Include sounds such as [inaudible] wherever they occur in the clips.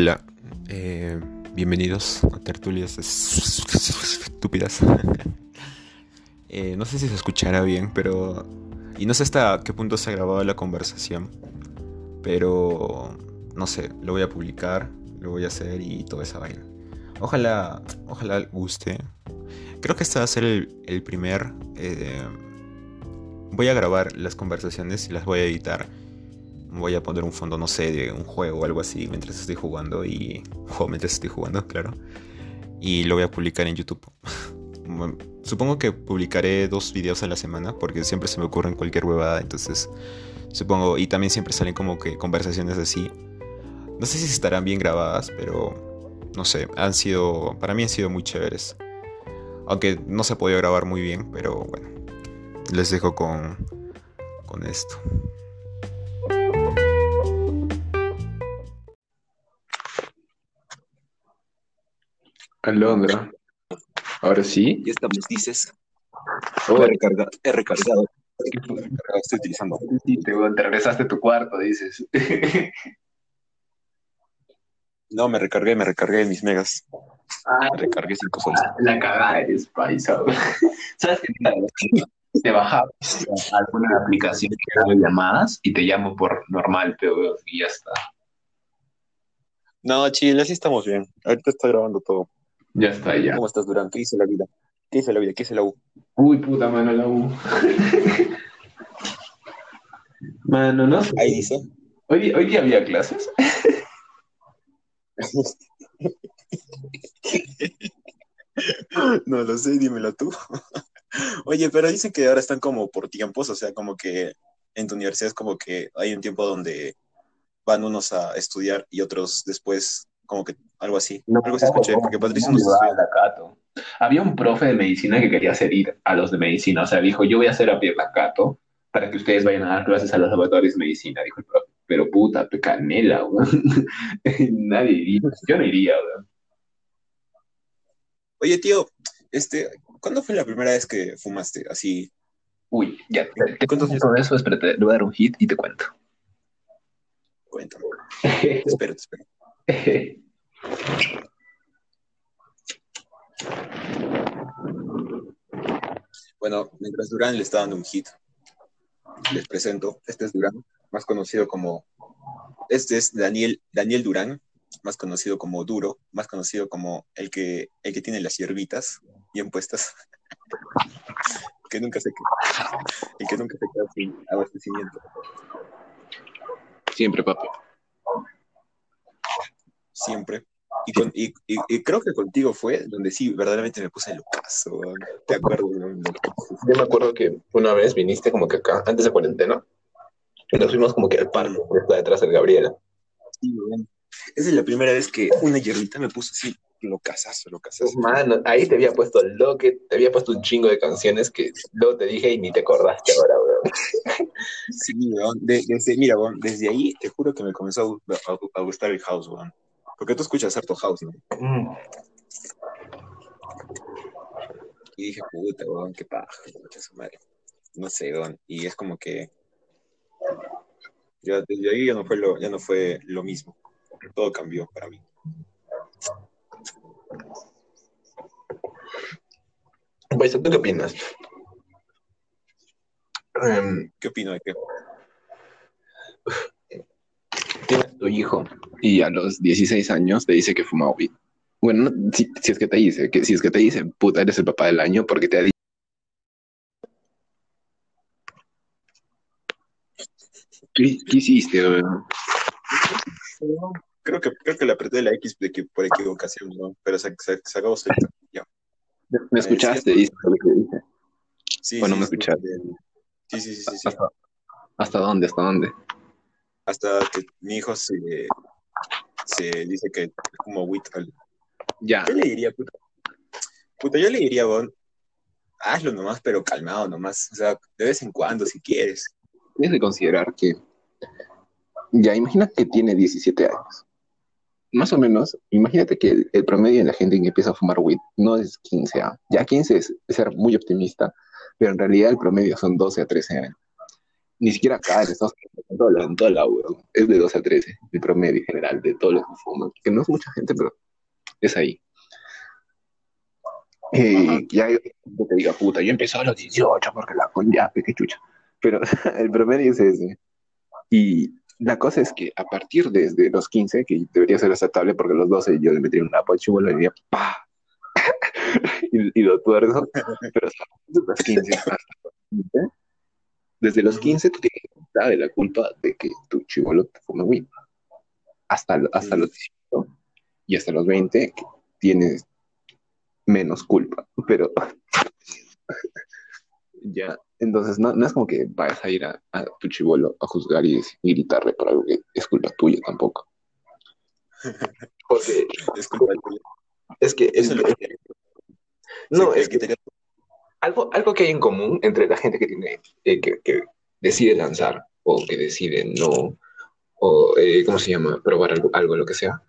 Hola, eh, bienvenidos a Tertulias Estúpidas. [laughs] Eh, no sé si se escuchará bien, pero... Y no sé hasta qué punto se ha grabado la conversación, pero... No sé, lo voy a publicar, lo voy a hacer y toda esa vaina. Ojalá, ojalá guste. Creo que este va a ser el, primer... Eh, voy a grabar las conversaciones y las voy a editar voy a poner un fondo, no sé, de un juego o algo así mientras estoy jugando y... [laughs] O mientras estoy jugando, claro. Y lo voy a publicar en YouTube. [laughs] supongo que publicaré dos videos a la semana porque siempre se me ocurren cualquier huevada, entonces supongo... Y también siempre salen como que conversaciones así. No sé si estarán bien grabadas, pero... No sé, han sido... Para mí han sido muy chéveres. Aunque no se ha podido grabar muy bien, pero bueno. Les dejo con... Con esto. Alondra. Ahora sí. Ya estamos, dices. Oh, he, recargado, he recargado. Estoy utilizando. Te, te regresaste a tu cuarto, dices. [laughs] no, me recargué, me recargué mis megas. Ah, me recargué cinco soles. La cagada eres paisa. [laughs] ¿Sabes qué? Te bajabas alguna aplicación que haga llamadas y te llamo por normal, pero y ya está. No, Chile, así estamos bien. Ahorita está grabando todo. Ya está, ya. ¿Cómo estás, Durán? ¿Qué dice la vida? ¿Qué dice la vida? ¿Qué dice la U? Uy, puta mano, la U. [laughs] mano, no sé. Ahí dice. ¿Hoy, hoy día había clases? [laughs] no lo sé, dímelo tú. Oye, pero dicen que ahora están como por tiempos, o sea, como que en tu universidad es como que hay un tiempo donde van unos a estudiar y otros después como que algo así. No, algo así escuché, porque Patricio no Había un profe de medicina que quería hacer ir a los de medicina, o sea, dijo, yo voy a hacer a Cato para que ustedes vayan a dar clases a los laboratorios de medicina, dijo el profe. Pero puta, canela, [laughs] Nadie iría, yo no iría, Oye, tío, este, ¿cuándo fue la primera vez que fumaste así? Uy, ya, te, cuento todo eso, espérate, le voy a dar un hit y te cuento. Cuéntame. te espero, te espero. [laughs] Bueno, mientras Durán le está dando un hit, les presento, este es Durán, más conocido como, este es Daniel, Daniel Durán, más conocido como Duro, más conocido como el que, el que tiene las hierbitas bien puestas, [laughs] que nunca se queda, el que nunca se queda sin abastecimiento. Siempre, papi siempre. Y, y, creo que contigo fue donde sí, verdaderamente me puse en caso. ¿Te acuerdas? Yo me acuerdo que una vez viniste como que acá, antes de cuarentena, y nos fuimos como que al parque que está detrás del Gabriela. Sí, Esa es la primera vez que una hierbita me puso así, lo casazo, lo casazo. Mano, ahí te había puesto lo que, te había puesto un chingo de canciones que luego te dije y ni te acordaste ahora, weón. Sí, weón. desde, mira, weón, desde ahí te juro que me comenzó a, a gustar el house, weón. Porque tú escuchas harto house, ¿no? Mm. Y dije, puta, weón, qué paja, su madre. No sé, weón. Y es como que. Ya, desde ahí ya no fue lo, ya no fue lo mismo. Todo cambió para mí. Pues, ¿tú qué opinas? Em, ¿Qué opino de qué? tienes tu hijo y a los 16 años te dice que fuma weed. Bueno, si, es que te dice, que si es que te dice, puta, eres el papá del año porque te ha dicho. ¿Qué, hiciste, Creo que, creo que le apreté la X de que, por equivocación, ¿no? Pero se, se, se acabó ya. ¿Me escuchaste? Sí, sí, bueno, me escuchaste. Sí, sí, sí, sí. ¿Hasta, ¿Hasta dónde? ¿Hasta dónde? hasta que mi hijo se, se dice que es como Whittle. Ya. Yo le diría, puta, puta yo le diría, bon, hazlo nomás, pero calmado nomás. O sea, de vez en cuando, si quieres. Tienes que considerar que, ya, imagina que tiene 17 años. Más o menos, imagínate que el, promedio de la gente que empieza a fumar weed no es 15 años. Ya 15 es ser muy optimista, pero en realidad el promedio son 12 a 13 años. Ni siquiera acá en Estados Unidos, en toda la, en toda la weón. Es de 12 a 13, el promedio general de todos los que fuman. Que no es mucha gente, pero es ahí. Y ya yo te diga, puta, yo empecé a los 18 porque la con ya, qué chucha. Pero [laughs] el promedio es ese. Y la cosa es que a partir desde los 15, que debería ser aceptable porque los 12 yo le metí una pocha y le diría, ¡pa! [laughs] y, y, lo tuerzo, pero desde los 15 hasta los 15, desde los 15 tú tienes de la culpa de que tu chivolo te fuma weed. Hasta, hasta los 18 y hasta los 20 tienes menos culpa, pero [laughs] ya, entonces no, no, es como que vayas a ir a, a tu chivolo a juzgar y, y, gritarle por algo que es culpa tuya tampoco. [laughs] Porque es culpa tuya. Es que es, es, no, es que algo, algo que hay en común entre la gente que tiene eh, que, que, decide lanzar o que decide no, o eh, ¿cómo se llama? Probar algo, algo, lo que sea,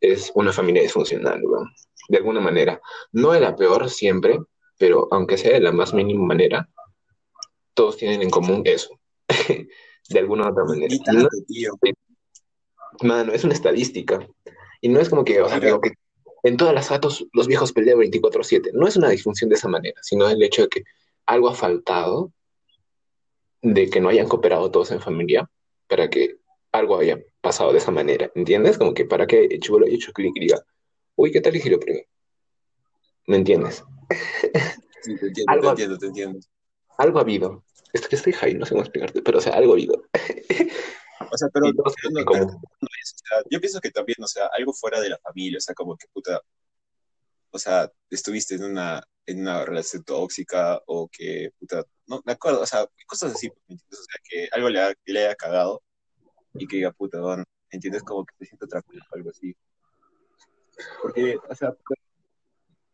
es una familia disfuncional, ¿no? De alguna manera. No es la peor siempre, pero aunque sea de la más mínima manera, todos tienen en común eso. [laughs] de alguna u otra manera. Tanto, tío. Mano, es una estadística. Y no es como que, o sea, digo que en todas las gatos los viejos pelean 24/7. No es una disfunción de esa manera, sino el hecho de que algo ha faltado, de que no hayan cooperado todos en familia, para que algo haya pasado de esa manera, ¿entiendes? Como que para que el chivolo haya hecho clic y diga, uy, ¿qué tal lo primo? ¿Me entiendes? [laughs] Sí, te entiendo, algo, te entiendo, te entiendo. Algo ha habido. Es que estoy high, no sé cómo explicarte, pero o sea, algo ha habido. [laughs] O sea, pero no, no, como... no es, o sea, yo pienso que también, o sea, algo fuera de la familia, o sea, como que puta, o sea, estuviste en una, en una relación tóxica o que, puta, no me acuerdo, o sea, cosas así, ¿me entiendes? O sea, que algo le, ha, le haya cagado y que diga, puta, don, ¿entiendes? Como que te siento tranquilo o algo así. Porque, o sea,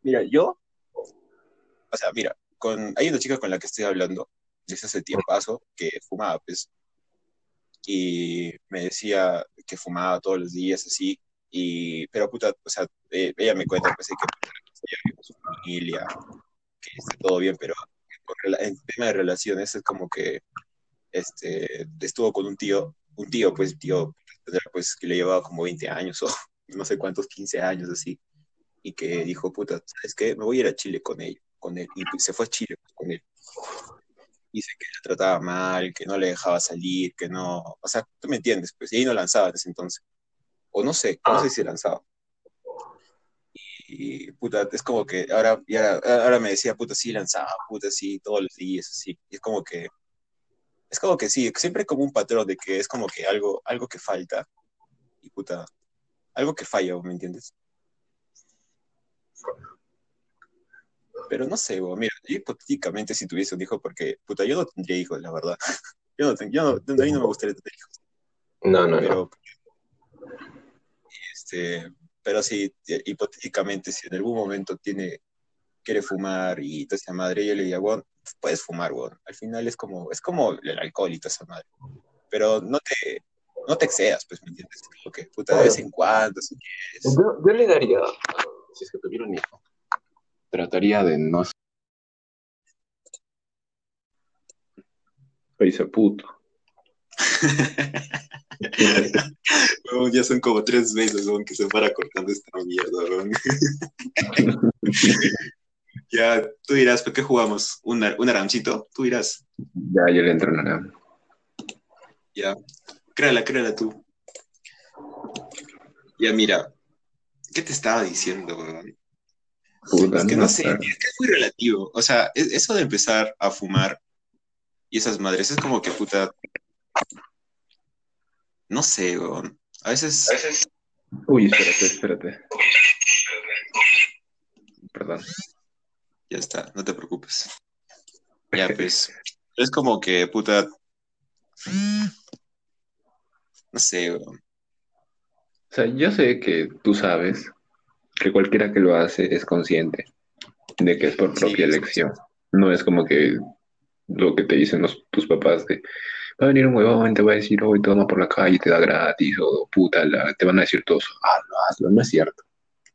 mira, yo, o sea, mira, con, hay una chica con la que estoy hablando desde hace tiempo que fumaba, pues, y me decía que fumaba todos los días así, y, pero puta, o sea, eh, ella me cuenta pues, que vive con su familia, que está todo bien, pero en tema de relaciones es como que este, estuvo con un tío, un tío, pues, tío, pues, que le llevaba como 20 años [laughs] o no sé cuántos, 15 años así, y que dijo, puta, ¿sabes qué? Me voy a ir a Chile con él, con él, y se fue a Chile con él dice que la trataba mal, que no le dejaba salir, que no, o sea, tú me entiendes, pues, y ahí no lanzaba en ese entonces. O no sé, no sé si lanzaba. Y, puta, es como que ahora, ahora, ahora, me decía, puta, sí lanzaba, puta, sí, todos los días, así. Y es como que, es como que sí, siempre como un patrón de que es como que algo, algo que falta. Y puta, algo que falla, ¿me entiendes? Pero no sé, mira, yo hipotéticamente si tuviese un hijo, porque, puta, yo no tendría hijos, la verdad. [laughs] Yo no, yo no, a mí no me gustaría tener hijos. No, no, pero, no. Este, pero sí, hipotéticamente, si en algún momento tiene, quiere fumar y toda esa madre, yo le diría, bueno, puedes fumar, bueno. Al final es como, es como el alcohol y toda esa madre. Pero no te, no te excedas, pues, ¿me entiendes? Porque, puta, de vez en cuando, si quieres. Yo, yo le daría, si es que tuviera un hijo, trataría de no Dice puto. ya son como tres veces que se para cortando esta mierda. [laughs] ya, tú dirás, ¿por qué jugamos? ¿Un, un aramcito? Tú dirás. Ya, yo le entro un aram. Ya, créala, créala tú. Ya, mira, ¿qué te estaba diciendo, weón? Es que no, no sé, es que es muy relativo. O sea, eso de empezar a fumar y esas madres es como que puta. No sé, weón. A veces. A veces... Uy, espérate, espérate. Perdón. Ya está, no te preocupes. [laughs] Ya, pues. es como que, puta. No sé, weón. O sea, yo sé que tú sabes que cualquiera que lo hace es consciente de que es por propia sí, elección. No es como que lo que te dicen los, tus papás de va a venir un huevón, te va a decir hoy toma por la calle, te da gratis, o puta, la, te van a decir todos, no, hazlo, no es cierto.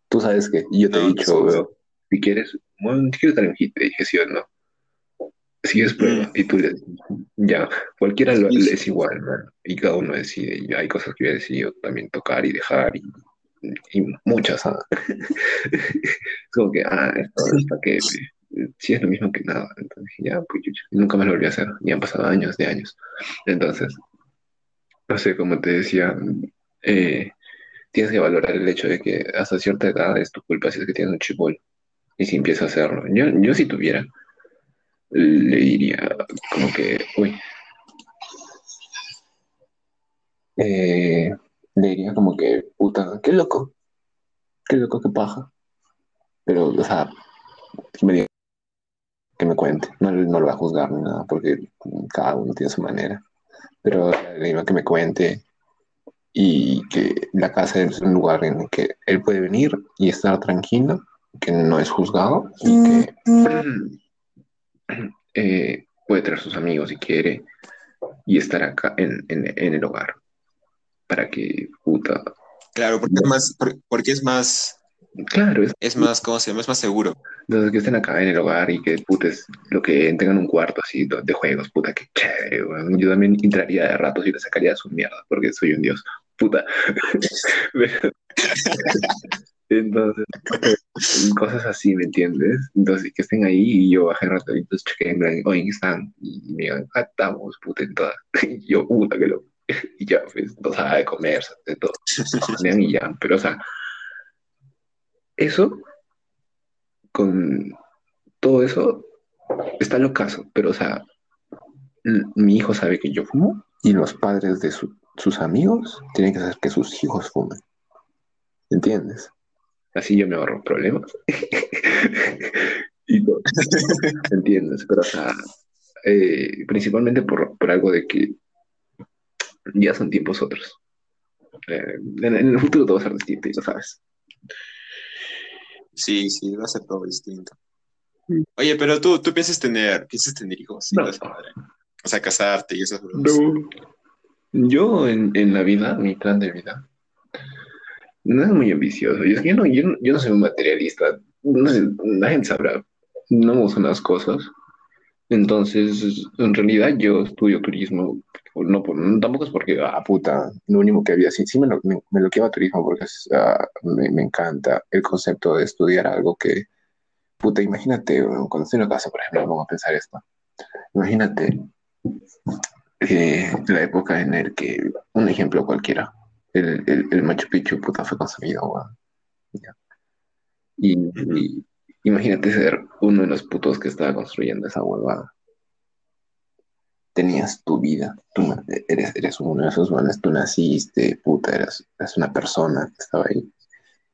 Tú sabes que yo te no, he dicho, no, si quieres, bueno, si quieres un hit, te dije sí o no. Si es prueba, mm. y tú le Ya, cualquiera lo- Sí, sí. es igual, ¿no? Y cada uno decide. Y hay cosas que yo decidido también tocar y dejar, y, y muchas, ¿ah? Es como que, ah, esto, ¿para qué? Sí, es lo mismo que nada. Entonces, ya, pues nunca más lo volví a hacer. Y han pasado años de años. Entonces, no sé, como te decía, eh, tienes que valorar el hecho de que hasta cierta edad es tu culpa si es que tienes un chibol. Y si empiezas a hacerlo. Yo, yo si tuviera, le diría como que, uy, eh, le diría como que, puta, qué loco, qué loco, qué paja. Pero, o sea, que me diga, que me cuente, no, no lo va a juzgar ni nada, porque cada uno tiene su manera. Pero le diría que me cuente y que la casa es un lugar en el que él puede venir y estar tranquilo, que no es juzgado y que [clears throat] eh, puede traer sus amigos si quiere y estar acá en, en, en el hogar para que, puta, Claro, porque es más, por- porque es más, claro, es, es más, ¿cómo se llama? Es más seguro. entonces que estén acá en el hogar y que, puta, es lo que tengan un cuarto así de, de juegos, puta, qué chévere. Yo también entraría de ratos y le sacaría su mierda porque soy un dios, puta. [laughs] Entonces, cosas así, ¿me entiendes? Entonces, que estén ahí y yo bajé rato y entonces chequé en plan, oye, ¿qué están? Y me digan, ah, estamos, puta, en todas. [laughs] Y yo, puta, que lo... [laughs] Y ya, pues, no sabe de comer, de todo. Y ya, pero, o sea, eso, con todo eso, está locazo, pero, o sea, mi hijo sabe que yo fumo y los padres de su- sus amigos tienen que saber que sus hijos fumen. ¿Entiendes? Así yo me ahorro problemas. y todo. ¿Entiendes? Pero, o sea, eh, principalmente por, por algo de que ya son tiempos otros. Eh, en, en el futuro todo va a ser distinto y lo sabes. Sí, sí, va a ser todo distinto. Mm. Oye, pero tú, tú piensas tener, piensas tener hijos No. O sea, casarte y esas cosas. No. Yo en, en la vida, mi plan de vida, no es muy ambicioso. Y es que yo no, yo yo no soy un materialista. No sé, la gente sabrá. No me gustan las cosas. Entonces, en realidad yo estudio turismo. No, tampoco es porque, ah, puta, lo único que había. Sí, sí me lo, me, me lo quiero a turismo porque es, ah, me, me encanta el concepto de estudiar algo que, puta, imagínate, cuando estoy en la casa, por ejemplo, pongo a pensar esto. Imagínate eh, la época en el que, un ejemplo cualquiera, el, el, el Machu Picchu, puta, fue weón. Ya. Y, y imagínate ser uno de los putos que estaba construyendo esa huevada. Tenías tu vida, tú eres, eres uno de esos manes, tú naciste, puta, eras, una persona que estaba ahí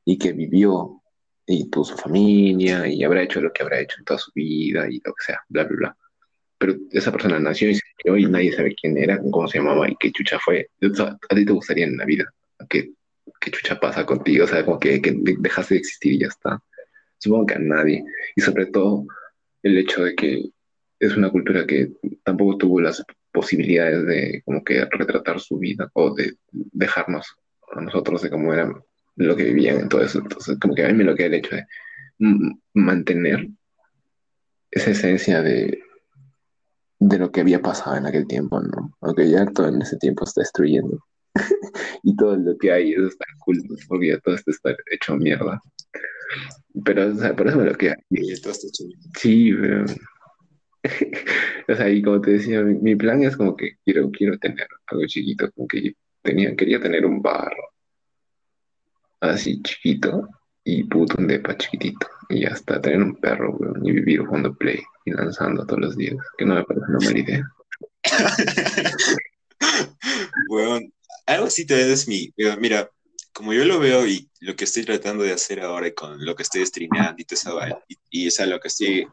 y que vivió y tuvo su familia y habrá hecho lo que habrá hecho en toda su vida y lo que sea, bla, bla, bla. Pero esa persona nació y se y nadie sabe quién era, cómo se llamaba y qué chucha fue. ¿A ti te gustaría en la vida? ¿Qué, qué chucha pasa contigo? O sea, como que, que dejaste de existir y ya está. Supongo que a nadie. Y sobre todo el hecho de que es una cultura que tampoco tuvo las posibilidades de como que retratar su vida o de dejarnos a nosotros de cómo era lo que vivían en todo eso. Entonces, como que a mí me lo queda el hecho de mantener esa esencia de, de lo que había pasado en aquel tiempo, ¿no? Aunque ya todo en ese tiempo está destruyendo. [laughs] y todo lo que hay es está cool, porque ya todo esto está hecho mierda. Pero, o sea, por eso me lo queda. Y todo esto chulo. Sí, pero... [laughs] o sea, y como te decía, mi, mi plan es como que quiero, quiero tener algo chiquito, como que tenía, quería tener un bar así chiquito y puto un depa chiquitito y ya está, tener un perro, weón, y vivir jugando play y lanzando todos los días, que no me parece una mala idea. [laughs] Weón, algo así también es mi. mira, como yo lo veo y lo que estoy tratando de hacer ahora con lo que estoy streameando y vaina, y, y o sea, lo que estoy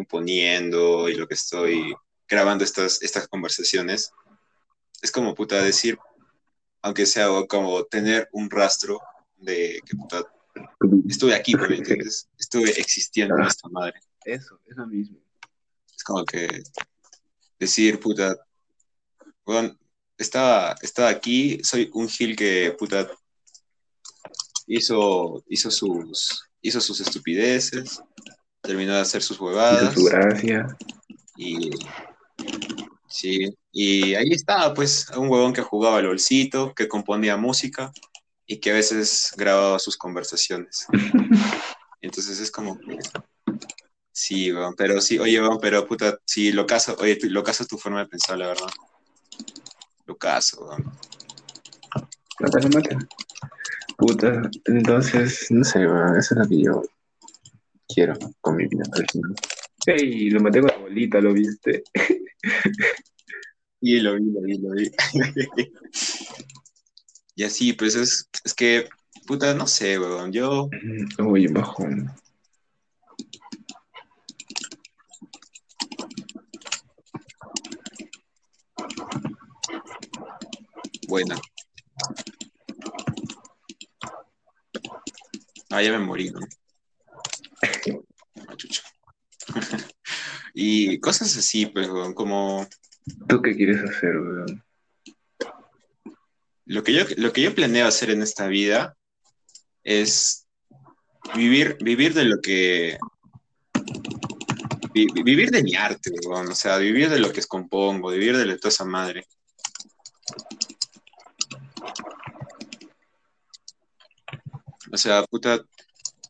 imponiendo y lo que estoy grabando estas, estas conversaciones, es como puta decir, aunque sea como tener un rastro de que puta, estuve aquí, ¿me entiendes? Estuve existiendo en esta madre. Eso, eso mismo. Es como que decir, puta, weón, estaba, estaba aquí, soy un Gil que, puta, hizo, hizo, sus, hizo sus estupideces, terminó de hacer sus Hizo huevadas su gracia. y Sí, y ahí estaba, pues, un huevón que jugaba LOLcito, que componía música y que a veces grababa sus conversaciones. [laughs] Entonces es como, sí, weón, pero sí, oye, weón, pero puta, sí, lo caso, oye, lo caso tu forma de pensar, la verdad. Lo caso, weón. Puta, entonces, no sé, weón, eso es lo que yo quiero con mi vida. Ey, lo maté con la bolita, ¿lo viste? [laughs] Y lo vi, lo vi, lo vi. [laughs] Y así, pues es, es que, puta, no sé, weón, yo, Uy, bajón. buena. Ah, ya me morí, ¿no? Ah, chucha. Y cosas así, pues, weón, como ¿Tú qué quieres hacer, weón? lo que yo, lo que yo planeo hacer en esta vida es vivir, vivir de lo que. vi- vivir de mi arte, weón, o sea, vivir de lo que compongo, vivir de toda esa madre. O sea, puta,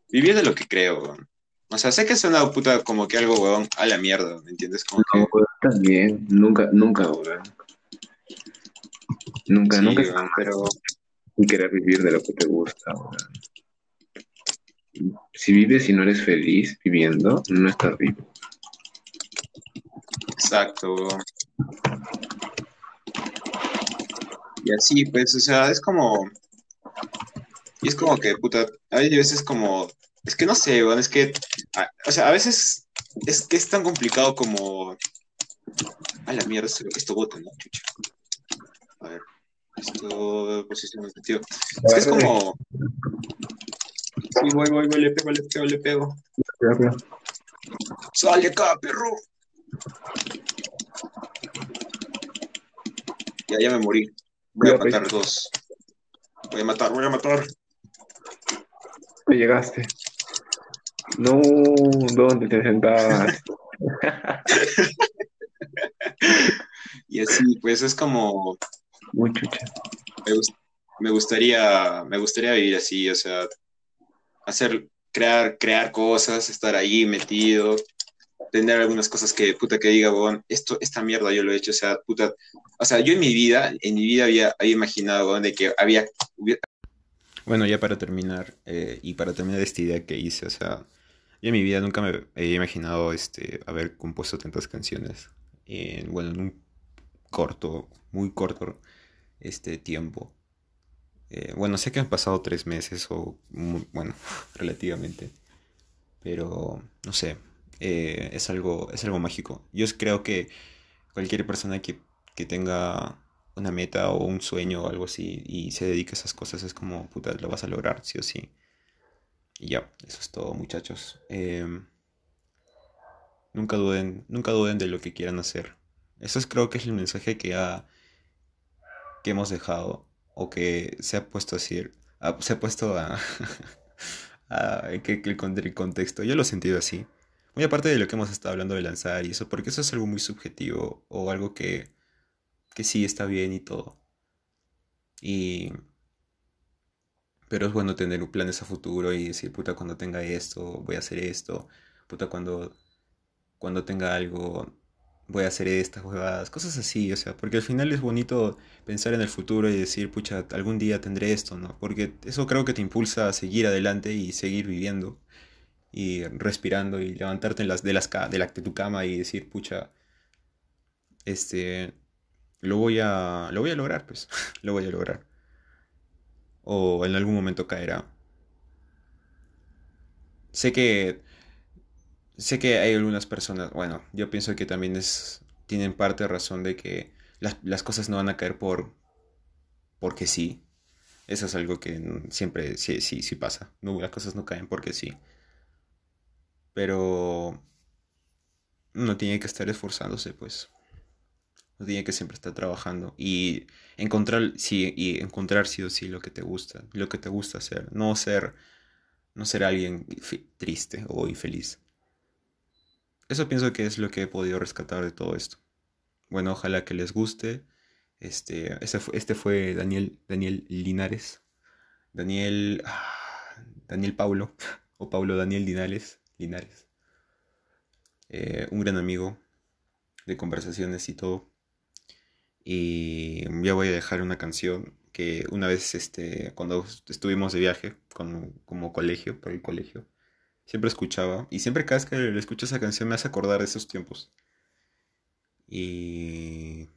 vivir de lo que creo, weón. O sea, sé que suena puta como que algo, weón, a la mierda, ¿me entiendes? Como que, No, estás bien. Nunca, nunca, weón. Nunca, sí, nunca weón, pero y querer vivir de lo que te gusta, weón. Si vives y no eres feliz viviendo, no estás vivo. exacto, weón. Y así, pues, o sea, es como. Y es como que, puta, hay veces como. Es que no sé, es que. a- o sea, a veces es que es tan complicado como. A la mierda, esto, esto bota, ¿no? Chucha. A ver. Esto. Posición objetivo. Es que es como. Sí, voy, voy, voy, le pego, le pego, le pego. ¡Sale acá, perro! Ya, ya me morí. Voy a pues. matar dos. Voy a matar, voy a matar. Te llegaste. No, ¿dónde te sentabas? [laughs] Y así, pues es como. Muy chucha. Me, gust- me gustaría. Me gustaría vivir así, o sea. Hacer. Crear, crear cosas, estar ahí metido. Tener algunas cosas que, puta, que diga, weón, esto, esta mierda yo lo he hecho, o sea, puta. O sea, yo en mi vida, en mi vida había, había imaginado, weón, de que había. hubiera- Bueno, ya para terminar, eh, y para terminar esta idea que hice, o sea, yo en mi vida nunca me había imaginado este, haber compuesto tantas canciones. En, bueno, en un corto, muy corto este tiempo. Eh, bueno, sé que han pasado tres meses o, mu- bueno, [laughs] relativamente, pero no sé, eh, es algo, es algo mágico. Yo creo que cualquier persona que, que tenga una meta o un sueño o algo así y se dedique a esas cosas es como, puta, lo vas a lograr, sí o sí. Y ya, eso es todo, muchachos. Em, nunca duden, nunca duden de lo que quieran hacer. Eso es, creo que es el mensaje que ha, que hemos dejado o que se ha puesto a decir, se ha puesto a, [laughs] a- que, el, el contexto. Yo lo he sentido así. Muy aparte de lo que hemos estado hablando de lanzar y eso, porque eso es algo muy subjetivo o algo que, que sí está bien y todo. Y, pero es bueno tener planes a futuro y decir, puta, cuando tenga esto, voy a hacer esto. Puta, cuando, cuando tenga algo, voy a hacer estas jugadas. Cosas así, o sea, porque al final es bonito pensar en el futuro y decir, pucha, algún día tendré esto, ¿no? Porque eso creo que te impulsa a seguir adelante y seguir viviendo y respirando y levantarte en las, de, las, de, la, de tu cama y decir, pucha, este, lo voy a, lo voy a lograr, pues, [laughs] lo voy a lograr. O en algún momento caerá. Sé que, sé que hay algunas personas, bueno, yo pienso que también es, tienen parte de razón de que las, las cosas no van a caer por, porque sí. Eso es algo que siempre, sí, sí, sí pasa. No, las cosas no caen porque sí. Pero uno tiene que estar esforzándose, pues. Uno tiene que siempre estar trabajando y encontrar, sí, y encontrar sí o sí lo que te gusta, lo que te gusta hacer. No ser, no ser alguien triste o infeliz. Eso pienso que es lo que he podido rescatar de todo esto. bueno, ojalá que les guste. Este, fue, este fue Daniel, Daniel Linares. Daniel. Ah, Daniel Paulo. [laughs] O Paulo Daniel Linares. Linares. Eh, un gran amigo de conversaciones y todo. Y ya voy a dejar una canción que una vez, este, cuando estuvimos de viaje como colegio, por el colegio, siempre escuchaba. Y siempre cada vez que le escucho esa canción me hace acordar de esos tiempos. Y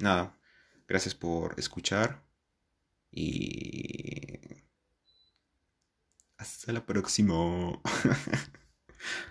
nada, gracias por escuchar. Y hasta la próxima. [laughs]